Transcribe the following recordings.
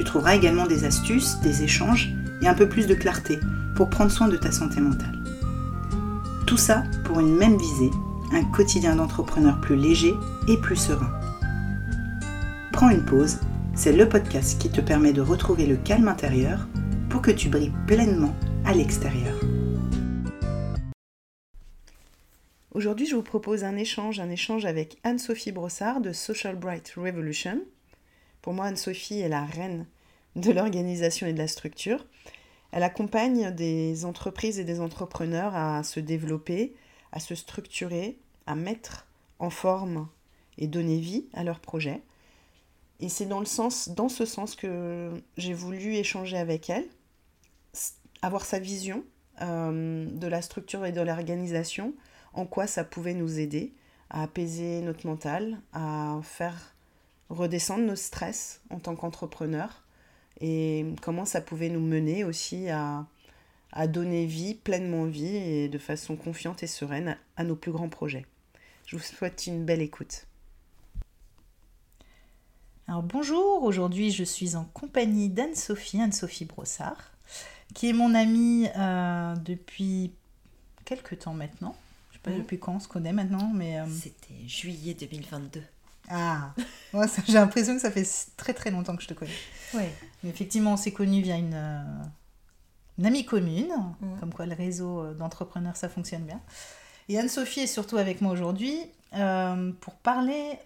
Tu trouveras également des astuces, des échanges et un peu plus de clarté pour prendre soin de ta santé mentale. Tout ça pour une même visée, un quotidien d'entrepreneur plus léger et plus serein. Prends une pause, c'est le podcast qui te permet de retrouver le calme intérieur pour que tu brilles pleinement à l'extérieur. Aujourd'hui, je vous propose un échange, un échange avec Anne-Sophie Brossard de Social Bright Revolution. Pour moi, Anne-Sophie est la reine de l'organisation et de la structure. Elle accompagne des entreprises et des entrepreneurs à se développer, à se structurer, à mettre en forme et donner vie à leurs projets. Et c'est dans, le sens, dans ce sens que j'ai voulu échanger avec elle, avoir sa vision euh, de la structure et de l'organisation, en quoi ça pouvait nous aider à apaiser notre mental, à faire redescendre nos stress en tant qu'entrepreneur et comment ça pouvait nous mener aussi à, à donner vie, pleinement vie et de façon confiante et sereine à, nos plus grands projets. Je vous souhaite une belle écoute. Alors bonjour, aujourd'hui je suis en compagnie d'Anne-Sophie, Anne-Sophie Brossard, qui est mon amie euh, depuis quelques temps maintenant sais pas depuis quand on se connaît maintenant, mais... Euh, C'était juillet 2022. Ah, j'ai l'impression que ça fait très très longtemps que je te connais. Oui. Mais effectivement, on s'est connus via une, euh, amie commune, comme quoi le réseau euh, d'entrepreneurs, ça fonctionne bien. Et Anne-Sophie est surtout avec moi aujourd'hui pour parler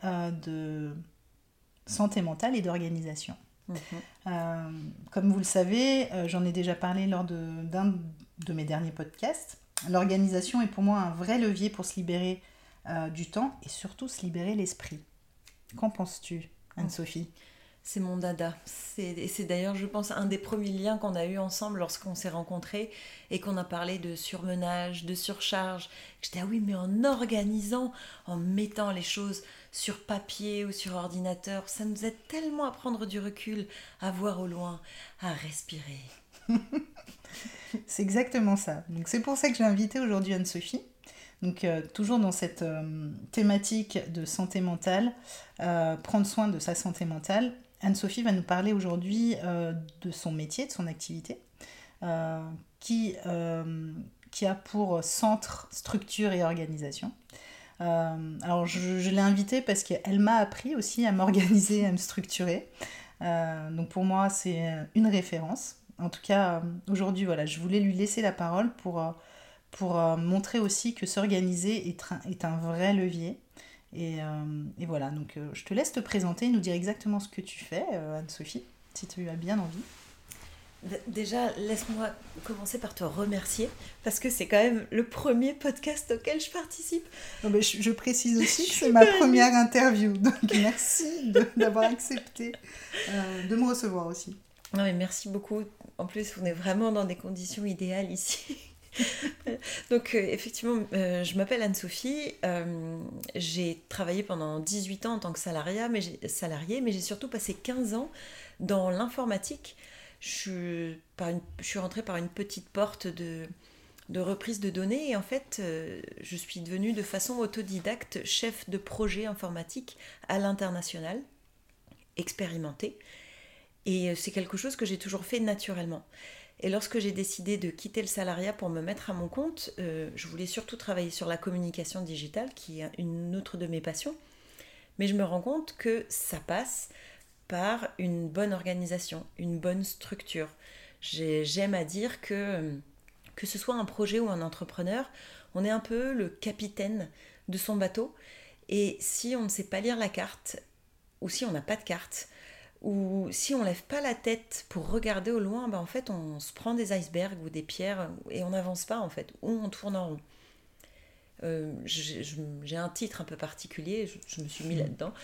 de santé mentale et d'organisation. Mhm. comme vous le savez, j'en ai déjà parlé lors d'un de mes derniers podcasts. L'organisation est pour moi un vrai levier pour se libérer euh, du temps et surtout se libérer l'esprit. Qu'en penses-tu, Anne-Sophie c'est mon dada. C'est d'ailleurs, je pense, un des premiers liens qu'on a eu ensemble lorsqu'on s'est rencontrés et qu'on a parlé de surmenage, de surcharge. J'étais, ah oui, mais en organisant, en mettant les choses sur papier ou sur ordinateur, ça nous aide tellement à prendre du recul, à voir au loin, à respirer. c'est exactement ça. Donc c'est pour ça que j'ai invité aujourd'hui Anne-Sophie. Donc euh, toujours dans cette euh, thématique de santé mentale, euh, prendre soin de sa santé mentale, Anne-Sophie va nous parler aujourd'hui de son métier, de son activité, qui, a pour centre structure et organisation. alors je, je l'ai invitée parce qu'elle m'a appris aussi à m'organiser, à me structurer. donc pour moi c'est une référence. En tout cas, aujourd'hui, voilà, je voulais lui laisser la parole pour, pour euh, montrer aussi que s'organiser est, est, un vrai levier. Et, et voilà, donc je te laisse te présenter et nous dire exactement ce que tu fais, Anne-Sophie, si tu as bien envie. Déjà, laisse-moi commencer par te remercier parce que c'est quand même le premier podcast auquel je participe. Non, mais je, précise aussi que c'est ma première interview, donc merci d'avoir accepté de me recevoir aussi. Non, mais merci beaucoup. En plus, on est vraiment dans des conditions idéales ici. Donc, euh, effectivement, euh, je m'appelle Anne-Sophie. Euh, j'ai travaillé pendant 18 ans en tant que salarié, mais j'ai, salarié, mais j'ai surtout passé 15 ans dans l'informatique. Je, suis rentrée par une petite porte de, reprise de données et en fait, je suis devenue de façon autodidacte chef de projet informatique à l'international, expérimenté. Et c'est quelque chose que j'ai toujours fait naturellement. Et lorsque j'ai décidé de quitter le salariat pour me mettre à mon compte, euh, je voulais surtout travailler sur la communication digitale, qui est une autre de mes passions. Mais je me rends compte que ça passe par une bonne organisation, une bonne structure. J'aime à dire que, euh, que ce soit un projet ou un entrepreneur, on est un peu le capitaine de son bateau. Et si on ne sait pas lire la carte, ou si on n'a pas de carte, ou si on lève pas la tête pour regarder au loin, ben en fait on se prend des icebergs ou des pierres et on n'avance pas en fait, ou on tourne en rond. Euh, j'ai un titre un peu particulier, je, me suis mis hmm. là-dedans.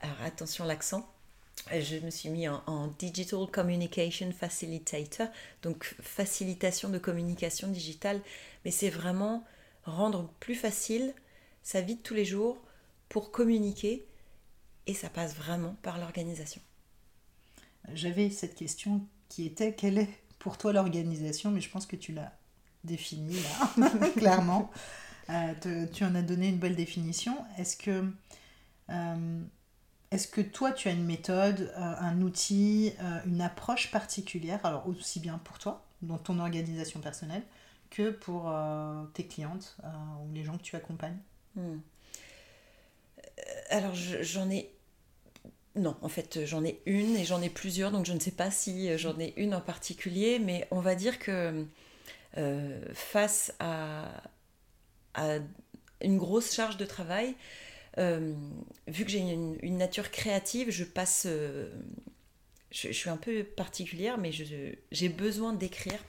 Alors attention l'accent. je me suis mis en, Digital Communication Facilitator, donc facilitation de communication digitale. Mais c'est vraiment rendre plus facile sa vie de tous les jours pour communiquer et ça passe vraiment par l'organisation. J'avais cette question qui était quelle est pour toi l'organisation, mais je pense que tu l'as définie là, clairement. Euh, tu en as donné une belle définition. Est-ce que, euh, est-ce que toi, tu as une méthode, euh, un outil, une approche particulière, alors aussi bien pour toi, dans ton organisation personnelle, que pour tes clientes ou les gens que tu accompagnes? Hmm. Alors, j'en ai non, en fait, j'en ai une et j'en ai plusieurs, donc je ne sais pas si j'en ai une en particulier, mais on va dire que face à, une grosse charge de travail. Euh, vu que j'ai une, nature créative, je passe. Euh, je, suis un peu particulière, mais j'ai besoin d'écrire.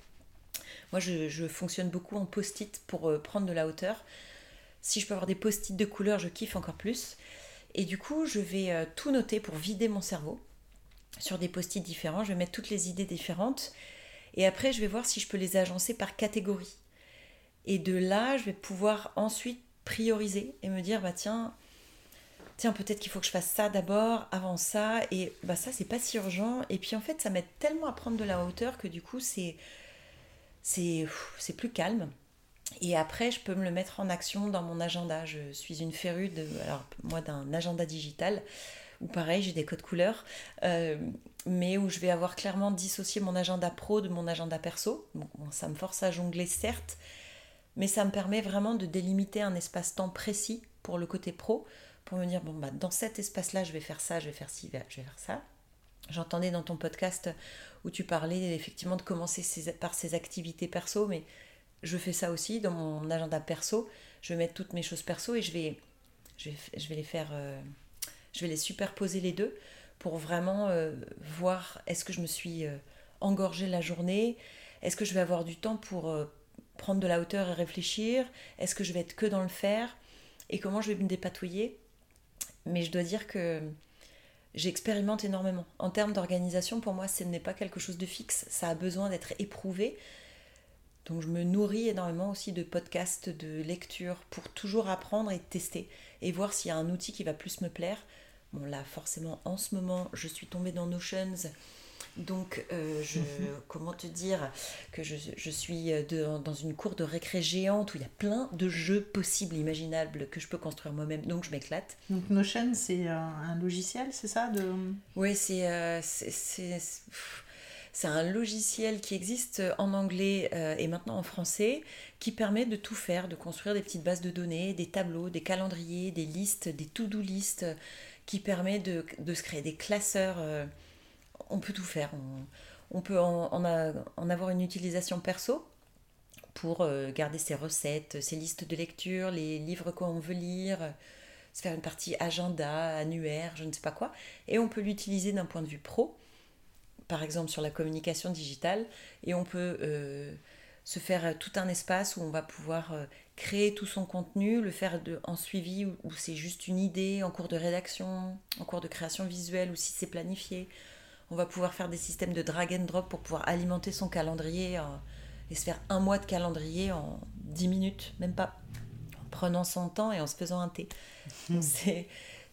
Moi, je, fonctionne beaucoup en post-it pour euh, prendre de la hauteur. Si je peux avoir des post-it de couleur, je kiffe encore plus. Et du coup, je vais tout noter pour vider mon cerveau sur des post-it différents. Je vais mettre toutes les idées différentes. Et après, je vais voir si je peux les agencer par catégorie. Et de là, je vais pouvoir ensuite prioriser et me dire, bah tiens, tiens, peut-être qu'il faut que je fasse ça d'abord, avant ça, et bah ça, c'est pas si urgent. Et puis en fait, ça m'aide tellement à prendre de la hauteur que du coup, c'est, c'est plus calme. Et après, je peux me le mettre en action dans mon agenda. Je suis une férue de, alors moi, d'un agenda digital où pareil, j'ai des codes couleurs, euh, mais où je vais avoir clairement dissocié mon agenda pro de mon agenda perso. Ça me force à jongler, certes, mais ça me permet vraiment de délimiter un espace-temps précis pour le côté pro, pour me dire, bon, bah, dans cet espace-là, je vais faire ça, je vais faire ci, je vais faire ça. J'entendais dans ton podcast où tu parlais effectivement de commencer par ces activités perso, mais je fais ça aussi dans mon agenda perso. Je vais mettre toutes mes choses perso et je vais, je vais, les faire, euh, je vais les superposer les deux pour vraiment euh, voir est-ce que je me suis euh, engorgée la journée, est-ce que je vais avoir du temps pour prendre de la hauteur et réfléchir Est-ce que je vais être que dans le faire Et comment je vais me dépatouiller Mais je dois dire que j'expérimente énormément. En termes d'organisation, pour moi, ce n'est pas quelque chose de fixe. Ça a besoin d'être éprouvé. Donc je me nourris énormément aussi de podcasts, de lectures, pour toujours apprendre et tester et voir s'il y a un outil qui va plus me plaire. Bon là, forcément, en ce moment, je suis tombée dans Notions donc, euh, je, mhm. comment te dire que je, suis euh, dans une cour de récré géante où il y a plein de jeux possibles, imaginables que je peux construire moi-même. Donc, je m'éclate. Donc, Notion, c'est un, logiciel, c'est ça de... Oui, euh, c'est un logiciel qui existe en anglais et maintenant en français qui permet de tout faire, de construire des petites bases de données, des tableaux, des calendriers, des listes, des to-do listes, qui permet de, se créer des classeurs on peut tout faire. On, peut en, avoir une utilisation perso pour euh, garder ses recettes, ses listes de lecture, les livres qu'on veut lire, se faire une partie agenda, annuaire, je ne sais pas quoi. Et on peut l'utiliser d'un point de vue pro, par exemple sur la communication digitale, et on peut euh, se faire tout un espace où on va pouvoir euh, créer tout son contenu, le faire de, en suivi où c'est juste une idée, en cours de rédaction, en cours de création visuelle, ou si c'est planifié, on va pouvoir faire des systèmes de drag and drop pour pouvoir alimenter son calendrier euh, et se faire un mois de calendrier en 10 minutes, même pas, en prenant son temps et en se faisant un thé. Hmm. c'est,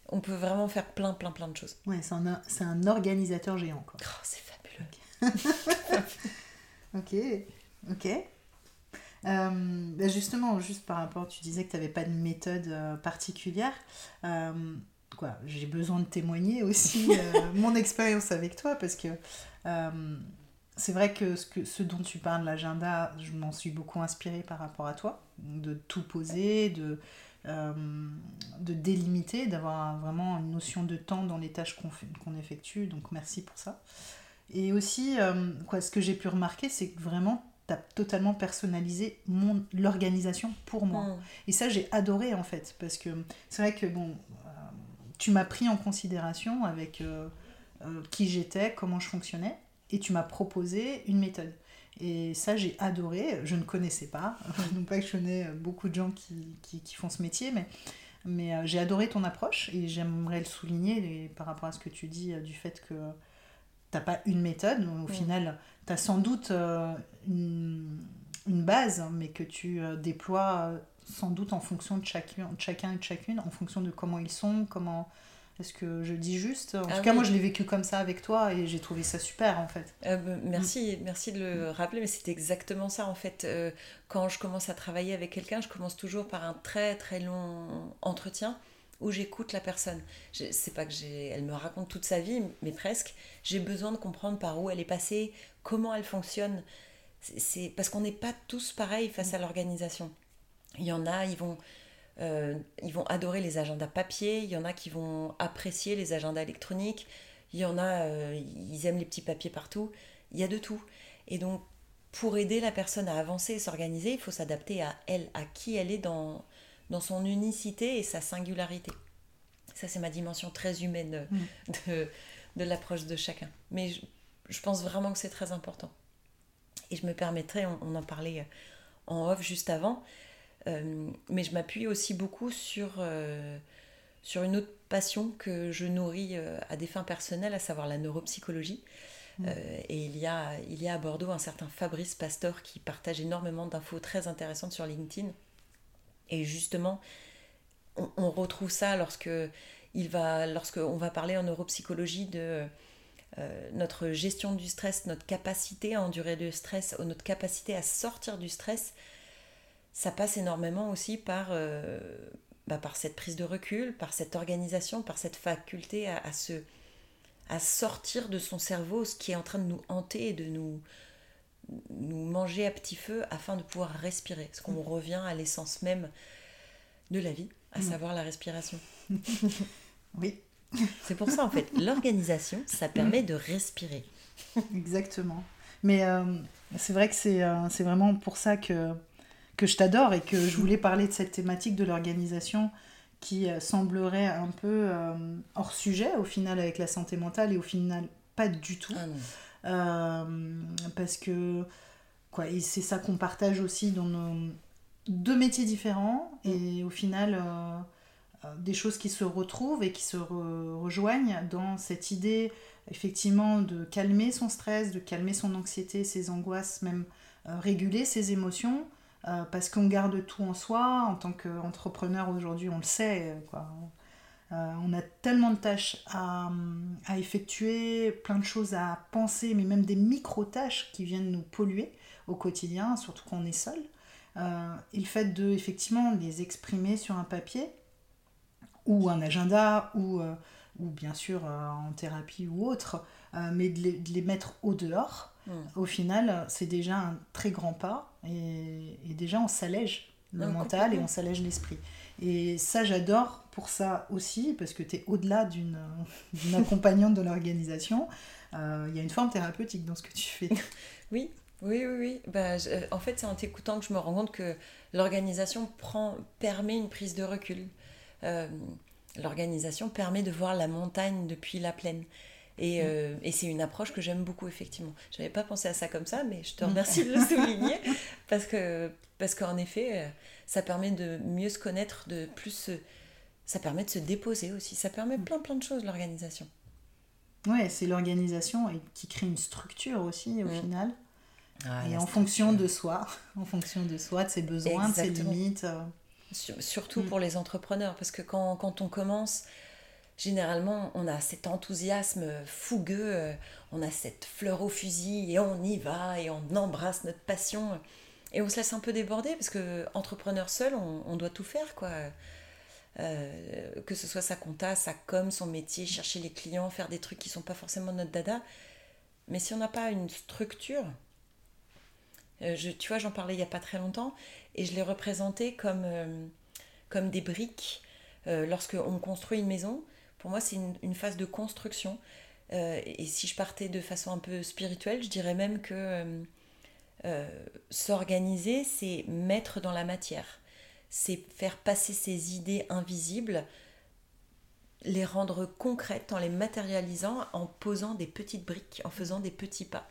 on peut vraiment faire plein, plein, plein de choses. Ouais, c'est un, organisateur géant. Quoi. Ok, ok. Euh, bah, justement, juste par rapport, tu disais que tu n'avais pas de méthode euh, particulière j'ai besoin de témoigner aussi euh, mon expérience avec toi parce que euh, c'est vrai que ce, que ce dont tu parles, l'agenda, je m'en suis beaucoup inspirée par rapport à toi, de tout poser, de, euh, de délimiter, d'avoir vraiment une notion de temps dans les tâches qu'on qu'on effectue, donc merci pour ça. Et aussi, quoi, ce que j'ai pu remarquer, c'est que vraiment, tu as totalement personnalisé l'organisation pour moi. Mm. Et ça, j'ai adoré en fait, parce que c'est vrai que, bon, tu m'as pris en considération avec euh, euh, qui j'étais, comment je fonctionnais, et tu m'as proposé une méthode. Et ça, j'ai adoré. Je ne connaissais pas. non pas que je connais beaucoup de gens qui, qui, font ce métier, mais Mais j'ai adoré ton approche et j'aimerais le souligner par rapport à ce que tu dis du fait que t'as pas une méthode. Au mm. final, tu as sans doute une, une, base, mais que tu déploies sans doute en fonction de chacun, de chacun et de chacune, en fonction de comment ils sont, comment est-ce que je dis juste En ah tout cas, moi, je l'ai vécu comme ça avec toi et j'ai trouvé ça super, en fait. Euh, bah, merci, merci de le rappeler, mais c'est exactement ça, en fait. Euh, quand je commence à travailler avec quelqu'un, je commence toujours par un très, très long entretien où j'écoute la personne. C'est pas que j'ai, elle me raconte toute sa vie, mais presque. J'ai besoin de comprendre par où elle est passée, comment elle fonctionne. C'est parce qu'on n'est pas tous pareils face à l'organisation. Il y en a, ils vont euh, ils vont adorer les agendas papier, il y en a qui vont apprécier les agendas électroniques, il y en a, euh, ils aiment les petits papiers partout, il y a de tout. Et donc, pour aider la personne à avancer et s'organiser, il faut s'adapter à elle, à qui elle est dans, dans son unicité et sa singularité. Ça, c'est ma dimension très humaine mm. de, de l'approche de chacun. Mais je, pense vraiment que c'est très important. Et je me permettrai, on en parlait en off juste avant, euh, mais je m'appuie aussi beaucoup sur, euh, sur une autre passion que je nourris euh, à des fins personnelles, à savoir la neuropsychologie. Mmh. et il y, a, il y a à Bordeaux un certain Fabrice Pastor qui partage énormément d'infos très intéressantes sur LinkedIn. Et justement, on, retrouve ça lorsque il va, lorsqu'on va parler en neuropsychologie de notre gestion du stress, notre capacité à endurer le stress, notre capacité à sortir du stress. Ça passe énormément aussi par, euh, bah, cette prise de recul, par cette organisation, par cette faculté à, se, à sortir de son cerveau ce qui est en train de nous hanter et de nous, nous manger à petit feu afin de pouvoir respirer. Parce qu'on mm. revient à l'essence même de la vie, à mm. savoir la respiration. oui. C'est pour ça en fait, l'organisation, ça permet de respirer. Exactement. Mais euh, c'est vrai que c'est euh, c'est vraiment pour ça que que je t'adore et que je voulais parler de cette thématique de l'organisation qui euh, semblerait un peu euh, hors sujet au final avec la santé mentale et au final pas du tout. Ah parce que quoi, c'est ça qu'on partage aussi dans nos deux métiers différents et au final des choses qui se retrouvent et qui se rejoignent dans cette idée effectivement de calmer son stress, de calmer son anxiété, ses angoisses, même réguler ses émotions euh, parce qu'on garde tout en soi. En tant qu'entrepreneur aujourd'hui, on le sait. Quoi. Euh, on a tellement de tâches à, à, effectuer, plein de choses à penser, mais même des micro-tâches qui viennent nous polluer au quotidien, surtout quand on est seul. Euh, et le fait de effectivement les exprimer sur un papier ou un agenda ou, ou bien sûr en thérapie ou autre, mais de les, de les, mettre au dehors, mm. au final, c'est déjà un très grand pas et, déjà, on s'allège le mental et on s'allège l'esprit. Et ça, j'adore pour ça aussi, parce que tu es au-delà d'une accompagnante de l'organisation. Euh, il y a une forme thérapeutique dans ce que tu fais. Oui, oui, oui. oui. Euh, en fait, c'est en t'écoutant que je me rends compte que l'organisation permet une prise de recul. Euh, l'organisation permet de voir la montagne depuis la plaine. Et, mm. euh, et c'est une approche que j'aime beaucoup, effectivement. Je n'avais pas pensé à ça comme ça, mais je te mm. remercie de le souligner, parce que parce qu'en effet, euh, ça permet de mieux se connaître, de plus ça permet de se déposer aussi. Ça permet mm. plein plein de choses, l'organisation. Ouais, c'est l'organisation qui crée une structure aussi, au final. Ah, et en fonction de soi, en fonction de soi, de ses besoins, de ses limites. Euh. Surtout pour les entrepreneurs, parce que quand, quand on commence, généralement, on a cet enthousiasme fougueux, euh, on a cette fleur au fusil et on y va et on embrasse notre passion. Et on se laisse un peu déborder parce que entrepreneur seul, on, doit tout faire, quoi. Euh, que ce soit sa compta, sa com, son métier, chercher les clients, faire des trucs qui sont pas forcément notre dada. Mais si on n'a pas une structure, euh, tu vois, j'en parlais il y a pas très longtemps et je l'ai représenté comme, comme des briques. lorsque on construit une maison, pour moi, c'est une, phase de construction. Euh, et si je partais de façon un peu spirituelle, je dirais même que euh, euh, s'organiser, c'est mettre dans la matière. C'est faire passer ces idées invisibles, les rendre concrètes en les matérialisant, en posant des petites briques, en faisant des petits pas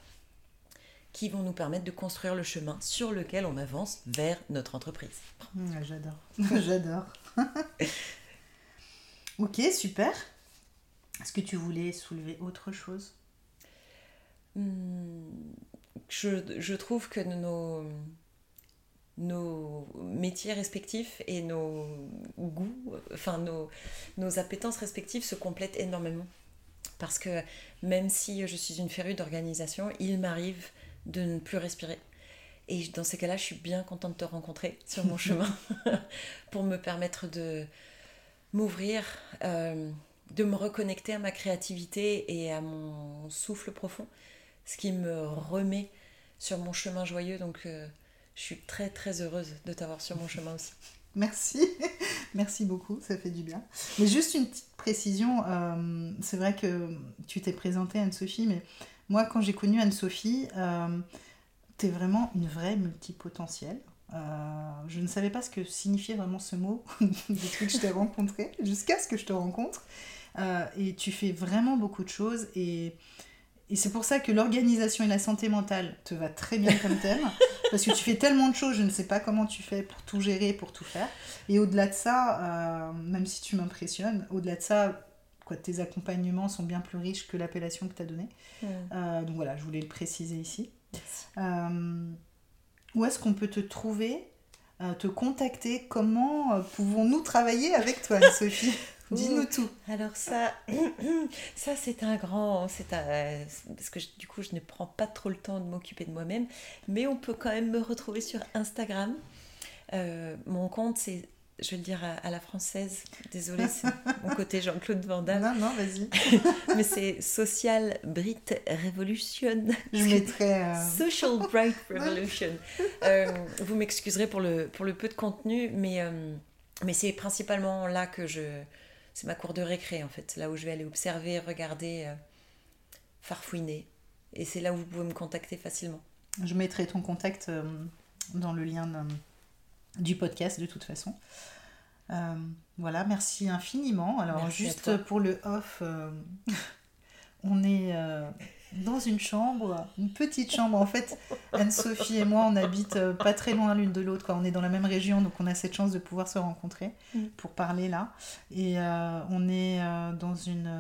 qui vont nous permettre de construire le chemin sur lequel on avance vers notre entreprise. J'adore, j'adore. ok, super. Est-ce que tu voulais soulever autre chose? Hmm, je, je, trouve que nos, nos métiers respectifs et nos goûts, enfin nos, nos appétences respectives se complètent énormément. Parce que même si je suis une férue d'organisation, il m'arrive de ne plus respirer. Et dans ces cas-là, je suis bien contente de te rencontrer sur mon chemin pour me permettre de m'ouvrir, euh, de me reconnecter à ma créativité et à mon souffle profond, ce qui me remet sur mon chemin joyeux. Donc, euh, je suis très très heureuse de t'avoir sur mon chemin aussi. Merci, merci beaucoup, ça fait du bien. Mais juste une petite précision, euh, c'est vrai que tu t'es présentée Anne-Sophie, mais moi quand j'ai connu Anne-Sophie, tu es vraiment une vraie multipotentielle. Euh, je ne savais pas ce que signifiait vraiment ce mot depuis que je t'ai rencontré, jusqu'à ce que je te rencontre. Euh, et tu fais vraiment beaucoup de choses et et c'est pour ça que l'organisation et la santé mentale te va très bien comme thème, parce que tu fais tellement de choses, je ne sais pas comment tu fais pour tout gérer, pour tout faire. Et au-delà de ça, euh, même si tu m'impressionnes, au-delà de ça, quoi, tes accompagnements sont bien plus riches que l'appellation que tu as donnée. Donc voilà, je voulais le préciser ici. Où est-ce qu'on peut te trouver, te contacter? Comment pouvons-nous travailler avec toi, Sophie Dis-nous tout. Alors ça, ça c'est un grand, c'est un, parce que du coup je ne prends pas trop le temps de m'occuper de moi-même, mais on peut quand même me retrouver sur Instagram. Euh, mon compte c'est, je vais le dire à, la française, désolée, c'est mon côté Jean-Claude Van Damme. Non, non, vas-y. mais c'est Social Brit Revolution. Je mettrai... Euh, Social Bright Revolution. Euh, vous m'excuserez pour le, pour le peu de contenu, mais, mais c'est principalement là que je c'est ma cour de récré en fait, là où je vais aller observer, regarder, euh, farfouiner. Et c'est là où vous pouvez me contacter facilement. Je mettrai ton contact euh, dans le lien du podcast de toute façon. Euh, voilà, merci infiniment. Alors juste pour le off, on est dans une chambre, une petite chambre. En fait, Anne-Sophie et moi, on habite euh, pas très loin l'une de l'autre. On est dans la même région, donc on a cette chance de pouvoir se rencontrer mm. pour parler là. Et euh, on est euh, dans une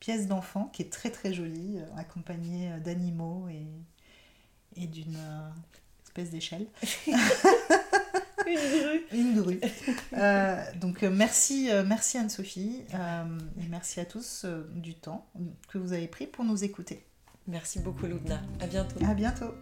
pièce d'enfant qui est très très jolie, accompagnée d'animaux et, et d'une espèce d'échelle. une grue. Une grue. donc merci, merci Anne-Sophie et merci à tous du temps que vous avez pris pour nous écouter. Merci beaucoup, Loubna. À bientôt. À bientôt.